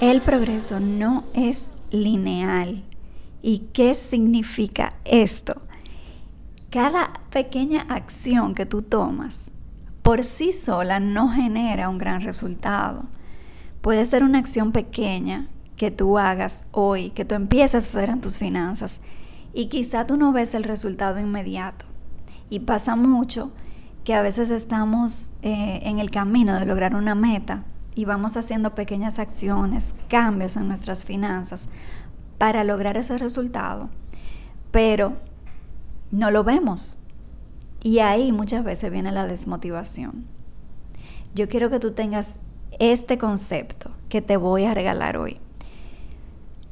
El progreso no es lineal. ¿Y qué significa esto? Cada pequeña acción que tú tomas por sí sola no genera un gran resultado. Puede ser una acción pequeña que tú hagas hoy, que tú empieces a hacer en tus finanzas y quizá tú no ves el resultado inmediato. Y pasa mucho que a veces estamos eh, en el camino de lograr una meta y vamos haciendo pequeñas acciones, cambios en nuestras finanzas para lograr ese resultado, pero no lo vemos. Y ahí muchas veces viene la desmotivación. Yo quiero que tú tengas este concepto que te voy a regalar hoy.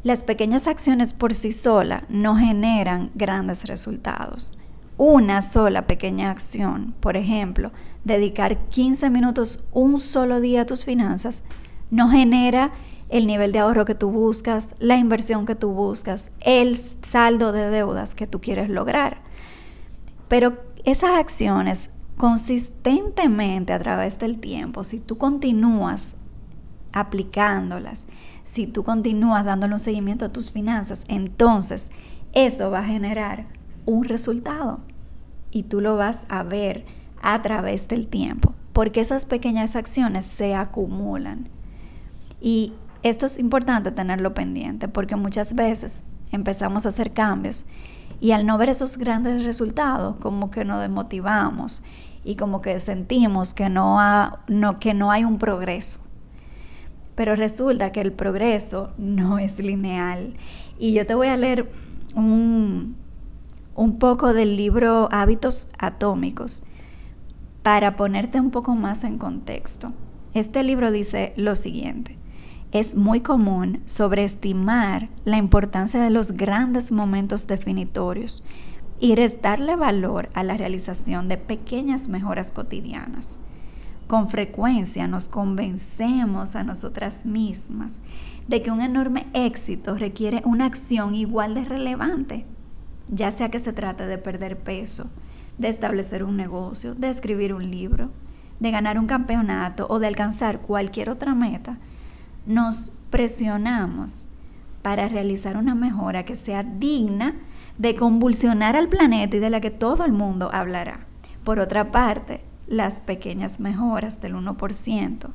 Las pequeñas acciones por sí solas no generan grandes resultados una sola pequeña acción, por ejemplo, dedicar 15 minutos un solo día a tus finanzas, no genera el nivel de ahorro que tú buscas, la inversión que tú buscas, el saldo de deudas que tú quieres lograr. Pero esas acciones consistentemente a través del tiempo, si tú continúas aplicándolas, si tú continúas dándole un seguimiento a tus finanzas, entonces eso va a generar un resultado y tú lo vas a ver a través del tiempo, porque esas pequeñas acciones se acumulan. Y esto es importante tenerlo pendiente, porque muchas veces empezamos a hacer cambios y al no ver esos grandes resultados, como que nos desmotivamos y como que sentimos que no, que no hay un progreso. Pero resulta que el progreso no es lineal. Y yo te voy a leer un, un poco del libro Hábitos Atómicos para ponerte un poco más en contexto. Este libro dice lo siguiente. Es muy común sobreestimar la importancia de los grandes momentos definitorios y restarle valor a la realización de pequeñas mejoras cotidianas. Con frecuencia nos convencemos a nosotras mismas de que un enorme éxito requiere una acción igual de relevante ya sea que se trate de perder peso, de establecer un negocio, de escribir un libro, de ganar un campeonato o de alcanzar cualquier otra meta, nos presionamos para realizar una mejora que sea digna de convulsionar al planeta y de la que todo el mundo hablará. Por otra parte, las pequeñas mejoras del 1%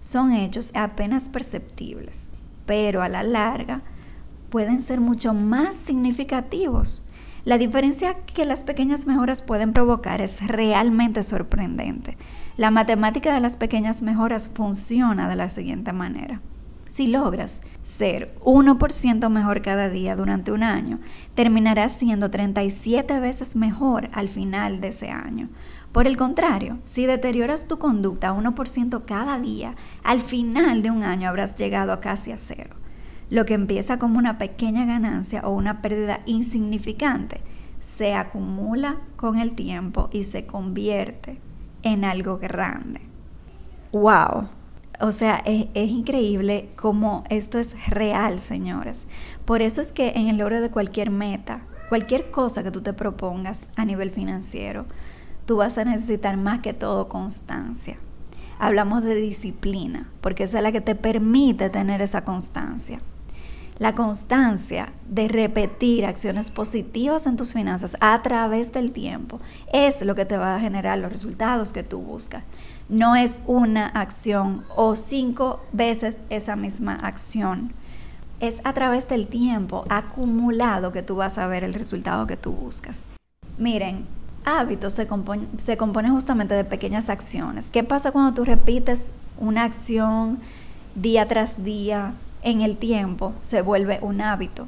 son hechos apenas perceptibles, pero a la larga pueden ser mucho más significativos. La diferencia que las pequeñas mejoras pueden provocar es realmente sorprendente. La matemática de las pequeñas mejoras funciona de la siguiente manera. Si logras ser 1% mejor cada día durante un año, terminarás siendo 37 veces mejor al final de ese año. Por el contrario, si deterioras tu conducta 1% cada día, al final de un año habrás llegado a casi a cero. Lo que empieza como una pequeña ganancia o una pérdida insignificante se acumula con el tiempo y se convierte en algo grande. ¡Wow! O sea, es, increíble cómo esto es real, señores. Por eso es que en el logro de cualquier meta, cualquier cosa que tú te propongas a nivel financiero, tú vas a necesitar más que todo constancia. Hablamos de disciplina, porque esa es la que te permite tener esa constancia. La constancia de repetir acciones positivas en tus finanzas a través del tiempo es lo que te va a generar los resultados que tú buscas. No es una acción o cinco veces esa misma acción. Es a través del tiempo acumulado que tú vas a ver el resultado que tú buscas. Miren, hábitos se, compone, se compone justamente de pequeñas acciones. ¿Qué pasa cuando tú repites una acción día tras día, en el tiempo se vuelve un hábito.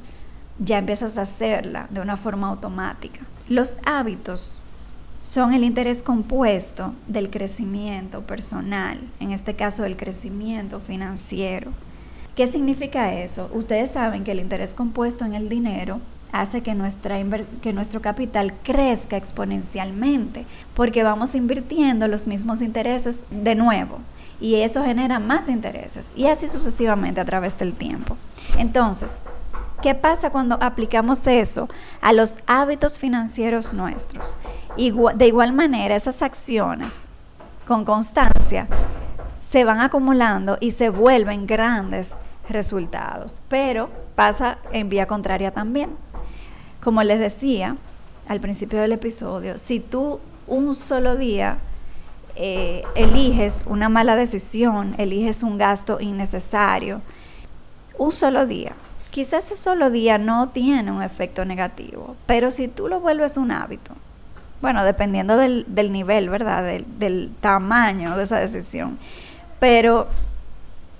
Ya empiezas a hacerla de una forma automática. Los hábitos son el interés compuesto del crecimiento personal, en este caso el crecimiento financiero. ¿Qué significa eso? Ustedes saben que el interés compuesto en el dinero hace que, nuestra que nuestro capital crezca exponencialmente, porque vamos invirtiendo los mismos intereses de nuevo y eso genera más intereses y así sucesivamente a través del tiempo. Entonces, ¿qué pasa cuando aplicamos eso a los hábitos financieros nuestros? de igual manera, esas acciones con constancia se van acumulando y se vuelven grandes resultados, pero pasa en vía contraria también. Como les decía al principio del episodio, si tú un solo día eh, eliges una mala decisión, eliges un gasto innecesario, un solo día, quizás ese solo día no tiene un efecto negativo, pero si tú lo vuelves un hábito, bueno, dependiendo del, nivel, ¿verdad? Del, del, tamaño de esa decisión, pero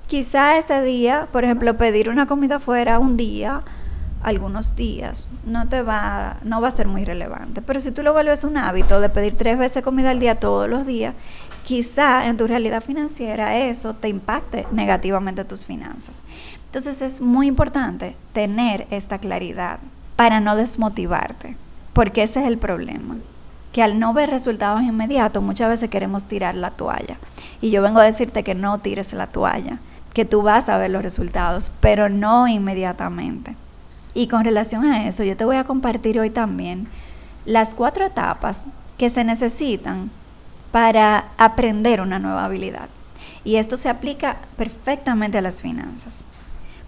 quizá ese día, por ejemplo, pedir una comida fuera un día, algunos días, no te va, no va a ser muy relevante. Pero si tú lo vuelves un hábito de pedir tres veces comida al día todos los días, quizá en tu realidad financiera eso te impacte negativamente tus finanzas. Entonces es muy importante tener esta claridad para no desmotivarte, porque ese es el problema que al no ver resultados inmediatos muchas veces queremos tirar la toalla. Y yo vengo a decirte que no tires la toalla, que tú vas a ver los resultados, pero no inmediatamente. Y con relación a eso, yo te voy a compartir hoy también las cuatro etapas que se necesitan para aprender una nueva habilidad. Y esto se aplica perfectamente a las finanzas,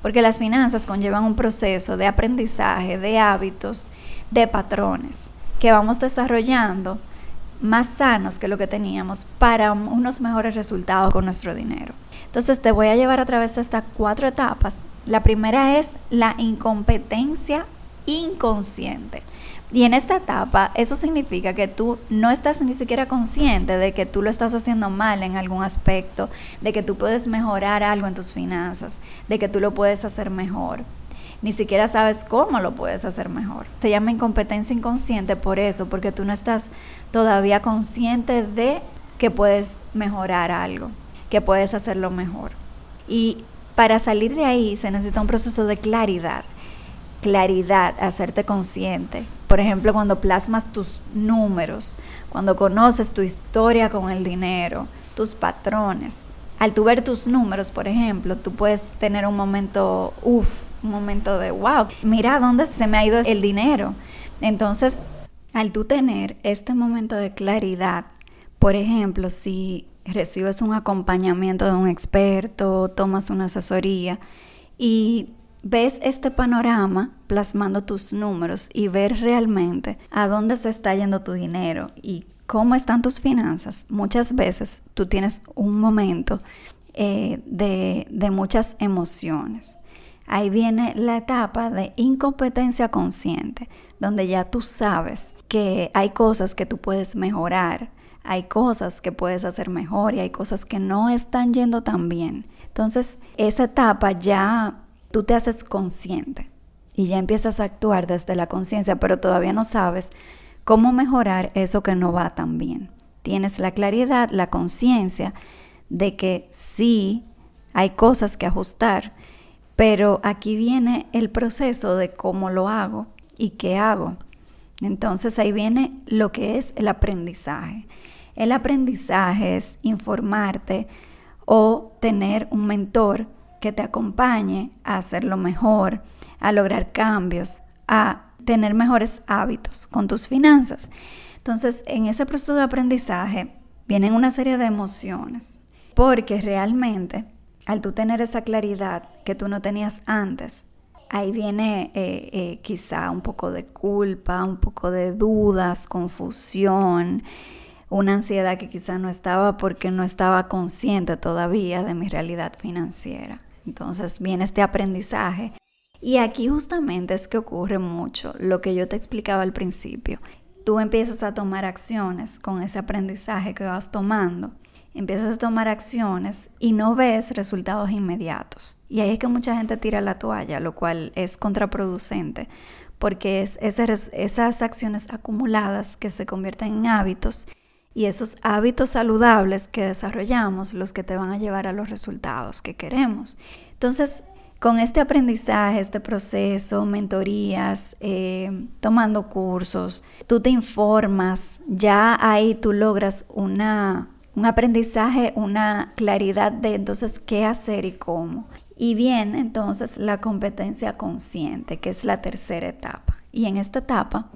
porque las finanzas conllevan un proceso de aprendizaje, de hábitos, de patrones que vamos desarrollando más sanos que lo que teníamos para unos mejores resultados con nuestro dinero. Entonces te voy a llevar a través de estas cuatro etapas la primera es la incompetencia inconsciente. Y en esta etapa, eso significa que tú no estás ni siquiera consciente de que tú lo estás haciendo mal en algún aspecto, de que tú puedes mejorar algo en tus finanzas, de que tú lo puedes hacer mejor. Ni siquiera sabes cómo lo puedes hacer mejor. Se llama incompetencia inconsciente por eso, porque tú no estás todavía consciente de que puedes mejorar algo, que puedes hacerlo mejor. Y para salir de ahí se necesita un proceso de claridad. Claridad, hacerte consciente. Por ejemplo, cuando plasmas tus números, cuando conoces tu historia con el dinero, tus patrones. Al tú ver tus números, por ejemplo, tú puedes tener un momento, uff, un momento de, wow, mira dónde se me ha ido el dinero. Entonces, al tú tener este momento de claridad, por ejemplo, si recibes un acompañamiento de un experto, tomas una asesoría y ves este panorama plasmando tus números y ver realmente a dónde se está yendo tu dinero y cómo están tus finanzas, muchas veces tú tienes un momento eh, de, de muchas emociones. Ahí viene la etapa de incompetencia consciente, donde ya tú sabes que hay cosas que tú puedes mejorar, hay cosas que puedes hacer mejor y hay cosas que no están yendo tan bien. Entonces, esa etapa ya tú te haces consciente y ya empiezas a actuar desde la conciencia, pero todavía no sabes cómo mejorar eso que no va tan bien. Tienes la claridad, la conciencia de que sí hay cosas que ajustar, pero aquí viene el proceso de cómo lo hago y qué hago. Entonces ahí viene lo que es el aprendizaje. El aprendizaje es informarte o tener un mentor que te acompañe a hacerlo mejor, a lograr cambios, a tener mejores hábitos con tus finanzas. Entonces, en ese proceso de aprendizaje vienen una serie de emociones, porque realmente al tú tener esa claridad que tú no tenías antes, ahí viene eh, eh, quizá un poco de culpa, un poco de dudas, confusión, una ansiedad que quizá no estaba porque no estaba consciente todavía de mi realidad financiera. Entonces viene este aprendizaje. Y aquí justamente es que ocurre mucho lo que yo te explicaba al principio. Tú empiezas a tomar acciones con ese aprendizaje que vas tomando. Empiezas a tomar acciones y no ves resultados inmediatos. Y ahí es que mucha gente tira la toalla, lo cual es contraproducente, porque es esas acciones acumuladas que se convierten en hábitos y esos hábitos saludables que desarrollamos los que te van a llevar a los resultados que queremos. Entonces, con este aprendizaje, este proceso, mentorías, eh, tomando cursos, tú te informas, ya ahí tú logras una, un aprendizaje, una claridad de entonces qué hacer y cómo. Y viene entonces la competencia consciente, que es la tercera etapa. Y en esta etapa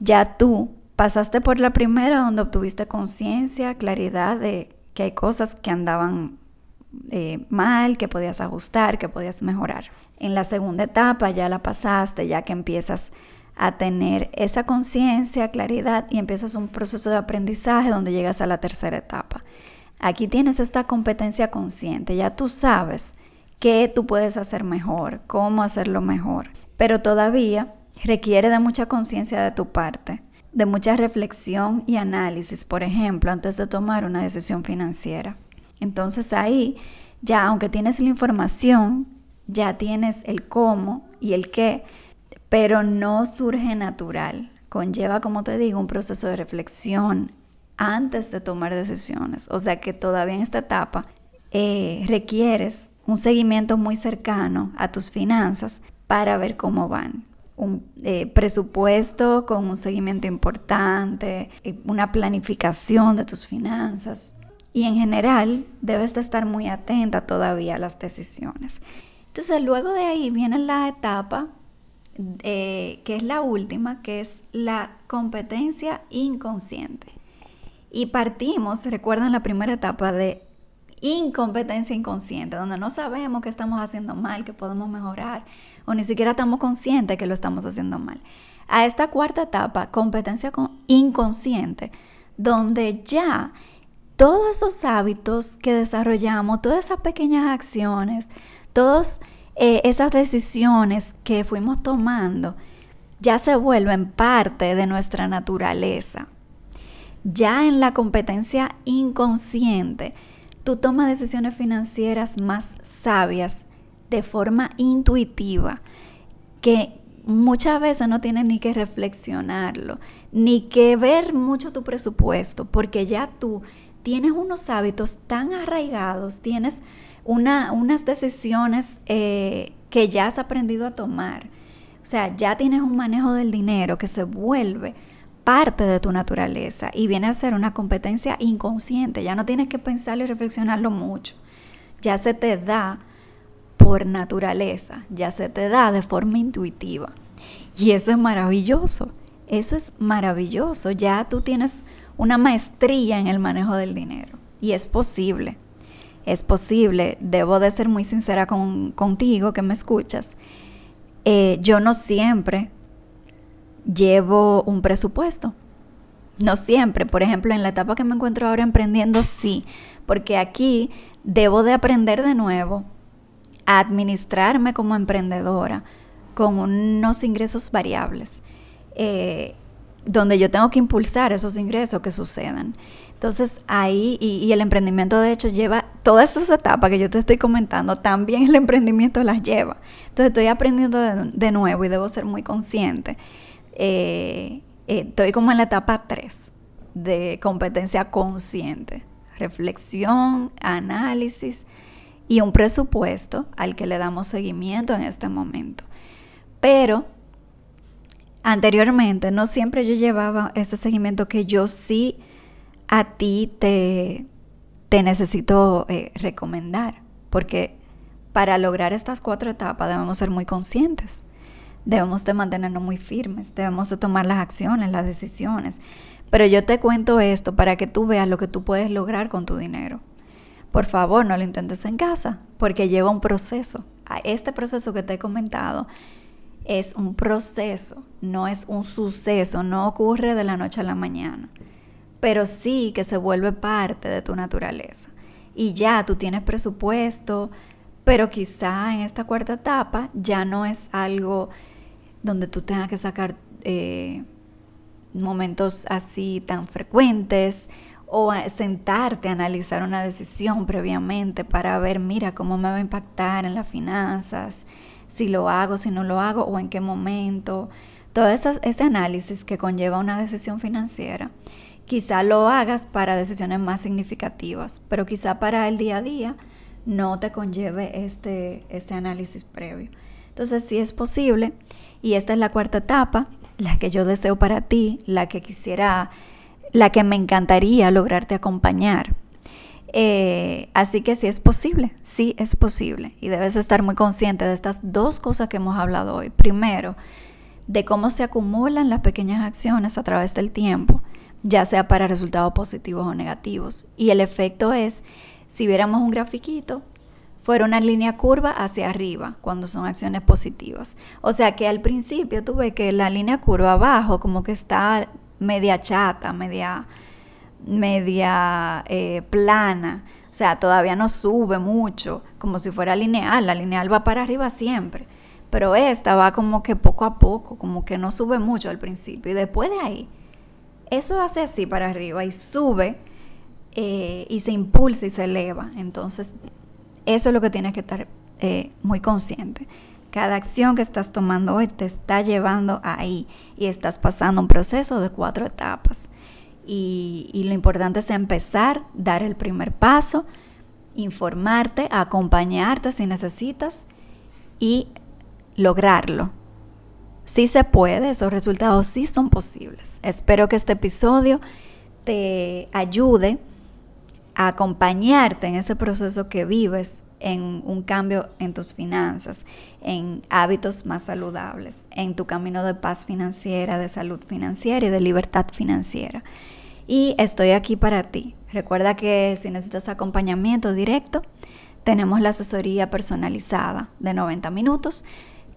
ya tú pasaste por la primera donde obtuviste conciencia, claridad de que hay cosas que andaban eh, mal, que podías ajustar, que podías mejorar. En la segunda etapa ya la pasaste, ya que empiezas a tener esa conciencia, claridad y empiezas un proceso de aprendizaje donde llegas a la tercera etapa. Aquí tienes esta competencia consciente, ya tú sabes qué tú puedes hacer mejor, cómo hacerlo mejor, pero todavía requiere de mucha conciencia de tu parte, de mucha reflexión y análisis, por ejemplo, antes de tomar una decisión financiera. Entonces ahí, ya aunque tienes la información, ya tienes el cómo y el qué, pero no surge natural. Conlleva, como te digo, un proceso de reflexión antes de tomar decisiones. O sea que todavía en esta etapa eh, requieres un seguimiento muy cercano a tus finanzas para ver cómo van. Un eh, presupuesto con un seguimiento importante, eh, una planificación de tus finanzas. Y en general debes de estar muy atenta todavía a las decisiones. Entonces luego de ahí viene la etapa eh, que es la última, que es la competencia inconsciente. Y partimos, recuerden la primera etapa de incompetencia inconsciente, donde no sabemos que estamos haciendo mal, que podemos mejorar, o ni siquiera estamos conscientes que lo estamos haciendo mal. A esta cuarta etapa, competencia inconsciente, donde ya todos esos hábitos que desarrollamos, todas esas pequeñas acciones, todas eh, esas decisiones que fuimos tomando, ya se vuelven parte de nuestra naturaleza. Ya en la competencia inconsciente, tú tomas decisiones financieras más sabias de forma intuitiva, que muchas veces no tienes ni que reflexionarlo, ni que ver mucho tu presupuesto, porque ya tú tienes unos hábitos tan arraigados, tienes unas decisiones eh, que ya has aprendido a tomar. O sea, ya tienes un manejo del dinero que se vuelve parte de tu naturaleza y viene a ser una competencia inconsciente. Ya no tienes que pensarlo y reflexionarlo mucho. Ya se te da por naturaleza, ya se te da de forma intuitiva. Y eso es maravilloso. Eso es maravilloso. Ya tú tienes una maestría en el manejo del dinero. Y es posible. Es posible. Debo de ser muy sincera contigo que me escuchas. Eh, yo no siempre llevo un presupuesto. No siempre, por ejemplo, en la etapa que me encuentro ahora emprendiendo, sí, porque aquí debo de aprender de nuevo a administrarme como emprendedora con unos ingresos variables, eh, donde yo tengo que impulsar esos ingresos que sucedan. Entonces ahí, y, el emprendimiento de hecho lleva todas esas etapas que yo te estoy comentando, también el emprendimiento las lleva. Entonces estoy aprendiendo de nuevo y debo ser muy consciente eh, eh, estoy como en la etapa 3 de competencia consciente. Reflexión, análisis y un presupuesto al que le damos seguimiento en este momento. Pero anteriormente no siempre yo llevaba ese seguimiento que yo sí a ti te, te necesito eh, recomendar. Porque para lograr estas cuatro etapas debemos ser muy conscientes debemos de mantenernos muy firmes, debemos de tomar las acciones, las decisiones. Pero yo te cuento esto para que tú veas lo que tú puedes lograr con tu dinero. Por favor, no lo intentes en casa, porque lleva un proceso. Este proceso que te he comentado es un proceso, no es un suceso, no ocurre de la noche a la mañana, pero sí que se vuelve parte de tu naturaleza. Y ya tú tienes presupuesto, pero quizá en esta cuarta etapa ya no es algo donde tú tengas que sacar eh, momentos así tan frecuentes o sentarte a analizar una decisión previamente para ver, mira, cómo me va a impactar en las finanzas, si lo hago, si no lo hago o en qué momento. Todo ese análisis que conlleva una decisión financiera, quizá lo hagas para decisiones más significativas, pero quizá para el día a día no te conlleve este, este análisis previo. Entonces, si es posible, y esta es la cuarta etapa, la que yo deseo para ti, la que quisiera, la que me encantaría lograrte acompañar. Eh, así que si es posible, sí es posible. Y debes estar muy consciente de estas dos cosas que hemos hablado hoy. Primero, de cómo se acumulan las pequeñas acciones a través del tiempo, ya sea para resultados positivos o negativos. Y el efecto es, si viéramos un grafiquito, fuera una línea curva hacia arriba cuando son acciones positivas. O sea que al principio tú ves que la línea curva abajo como que está media chata, media, media eh, plana. O sea, todavía no sube mucho, como si fuera lineal. La lineal va para arriba siempre. Pero esta va como que poco a poco, como que no sube mucho al principio. Y después de ahí, eso hace así para arriba y sube eh, y se impulsa y se eleva. Entonces, eso es lo que tienes que estar eh, muy consciente. Cada acción que estás tomando hoy te está llevando ahí y estás pasando un proceso de cuatro etapas. Y, y lo importante es empezar, dar el primer paso, informarte, acompañarte si necesitas y lograrlo. Sí se puede, esos resultados sí son posibles. Espero que este episodio te ayude acompañarte en ese proceso que vives en un cambio en tus finanzas, en hábitos más saludables, en tu camino de paz financiera, de salud financiera y de libertad financiera. Y estoy aquí para ti. Recuerda que si necesitas acompañamiento directo, tenemos la asesoría personalizada de 90 minutos,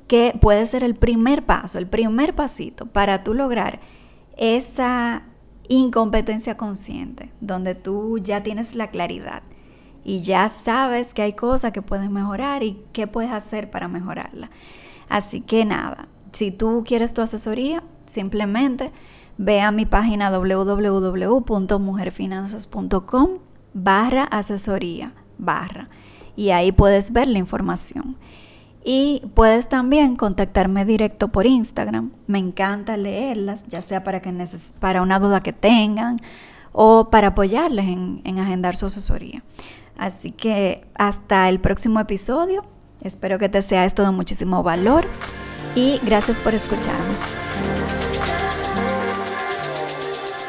que puede ser el primer paso, el primer pasito para tú lograr esa incompetencia consciente, donde tú ya tienes la claridad y ya sabes que hay cosas que puedes mejorar y qué puedes hacer para mejorarla. Así que nada, si tú quieres tu asesoría, simplemente ve a mi página www.mujerfinanzas.com barra asesoría barra y ahí puedes ver la información. Y puedes también contactarme directo por Instagram. Me encanta leerlas, ya sea para, que para una duda que tengan o para apoyarles en agendar su asesoría. Así que hasta el próximo episodio. Espero que te sea esto de muchísimo valor y gracias por escucharme.